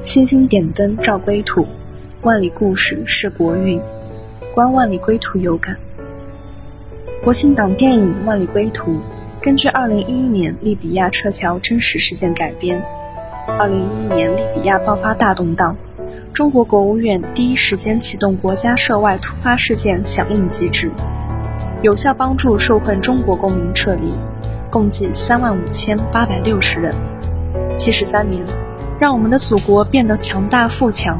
星星点灯照归途，万里故事是国运。观万里归途有感。国庆档电影《万里归途》根据2011年利比亚撤侨真实事件改编。2011年利比亚爆发大动荡，中国国务院第一时间启动国家涉外突发事件响应机制，有效帮助受困中国公民撤离，共计3万五千八百六十人。七十三年，让我们的祖国变得强大富强，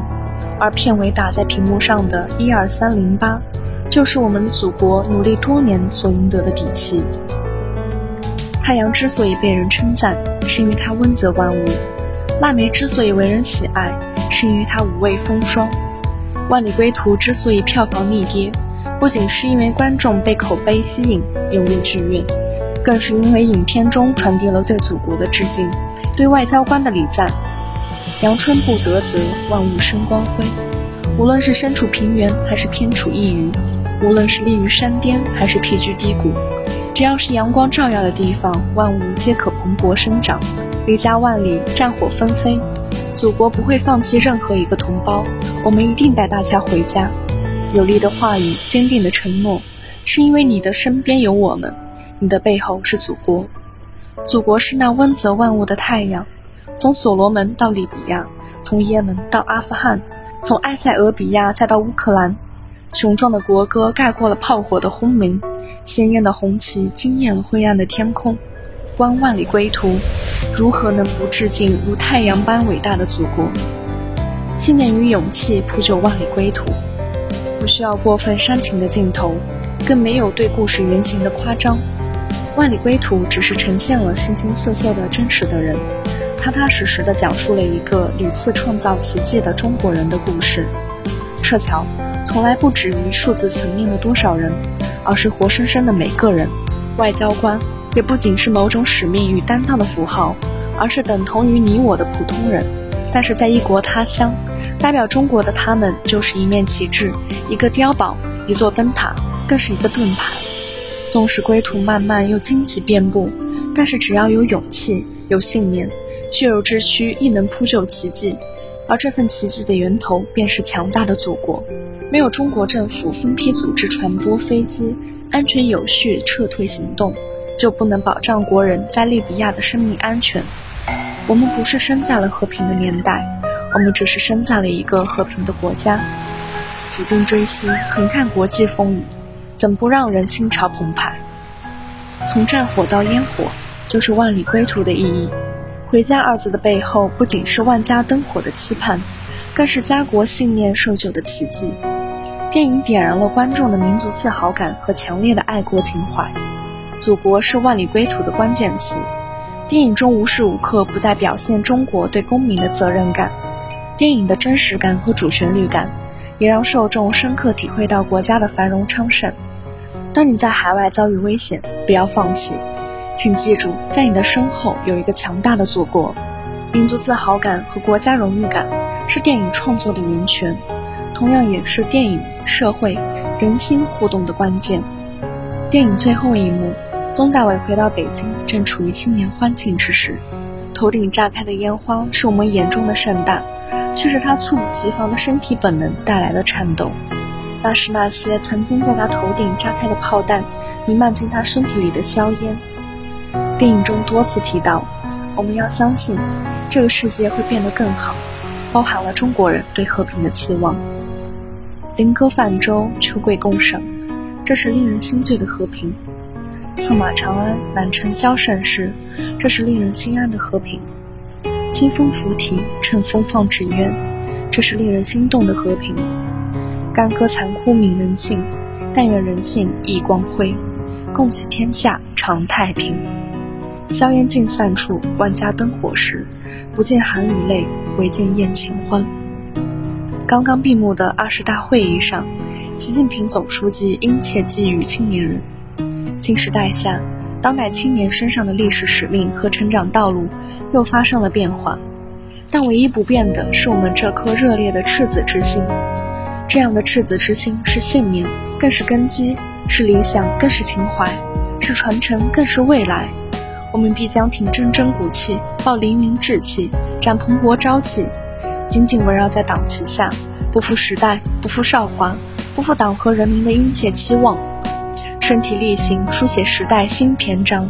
而片尾打在屏幕上的一二三零八，就是我们的祖国努力多年所赢得的底气。太阳之所以被人称赞，是因为它温泽万物；腊梅之所以为人喜爱，是因为它五味风霜；万里归途之所以票房逆跌，不仅是因为观众被口碑吸引涌入剧院，更是因为影片中传递了对祖国的致敬。对外交官的礼赞，阳春布德泽，万物生光辉。无论是身处平原还是偏处一隅，无论是立于山巅还是僻居低谷，只要是阳光照耀的地方，万物皆可蓬勃生长。离家万里，战火纷飞，祖国不会放弃任何一个同胞，我们一定带大家回家。有力的话语，坚定的承诺，是因为你的身边有我们，你的背后是祖国。祖国是那温泽万物的太阳，从所罗门到利比亚，从也门到阿富汗，从埃塞俄比亚再到乌克兰，雄壮的国歌盖过了炮火的轰鸣，鲜艳的红旗惊艳了灰暗的天空。观万里归途，如何能不致敬如太阳般伟大的祖国？信念与勇气铺就万里归途，不需要过分煽情的镜头，更没有对故事原型的夸张。万里归途只是呈现了形形色色的真实的人，踏踏实实的讲述了一个屡次创造奇迹的中国人的故事。撤侨从来不止于数字层面的多少人，而是活生生的每个人。外交官也不仅是某种使命与担当的符号，而是等同于你我的普通人。但是在异国他乡，代表中国的他们就是一面旗帜，一个碉堡，一座灯塔，更是一个盾牌。纵使归途漫漫又荆棘遍布，但是只要有勇气、有信念，血肉之躯亦能铺就奇迹。而这份奇迹的源头，便是强大的祖国。没有中国政府分批组织传播飞机，安全有序撤退行动，就不能保障国人在利比亚的生命安全。我们不是生在了和平的年代，我们只是生在了一个和平的国家。抚今追昔，横看国际风雨。怎不让人心潮澎湃？从战火到烟火，就是万里归途的意义。回家二字的背后，不仅是万家灯火的期盼，更是家国信念受救的奇迹。电影点燃了观众的民族自豪感和强烈的爱国情怀。祖国是万里归途的关键词。电影中无时无刻不在表现中国对公民的责任感。电影的真实感和主旋律感，也让受众深刻体会到国家的繁荣昌盛。当你在海外遭遇危险，不要放弃，请记住，在你的身后有一个强大的祖国。民族自豪感和国家荣誉感是电影创作的源泉，同样也是电影、社会、人心互动的关键。电影最后一幕，宗大伟回到北京，正处于新年欢庆之时，头顶炸开的烟花是我们眼中的盛大，却是他猝不及防的身体本能带来的颤抖。那是那些曾经在他头顶炸开的炮弹，弥漫进他身体里的硝烟。电影中多次提到，我们要相信，这个世界会变得更好，包含了中国人对和平的期望。林歌泛舟，秋桂共赏，这是令人心醉的和平；策马长安，满城萧盛世，这是令人心安的和平；清风拂堤，乘风放纸鸢，这是令人心动的和平。干戈残酷泯人性，但愿人性亦光辉。共喜天下常太平。硝烟尽散处，万家灯火时，不见含雨泪，唯见宴情欢。刚刚闭幕的二十大会议上，习近平总书记殷切寄语青年人：新时代下，当代青年身上的历史使命和成长道路又发生了变化，但唯一不变的是我们这颗热烈的赤子之心。这样的赤子之心是信念，更是根基；是理想，更是情怀；是传承，更是未来。我们必将挺铮铮骨气，抱凌云志气，展蓬勃朝气，紧紧围绕在党旗下，不负时代，不负韶华，不负党和人民的殷切期望，身体力行书写时代新篇章。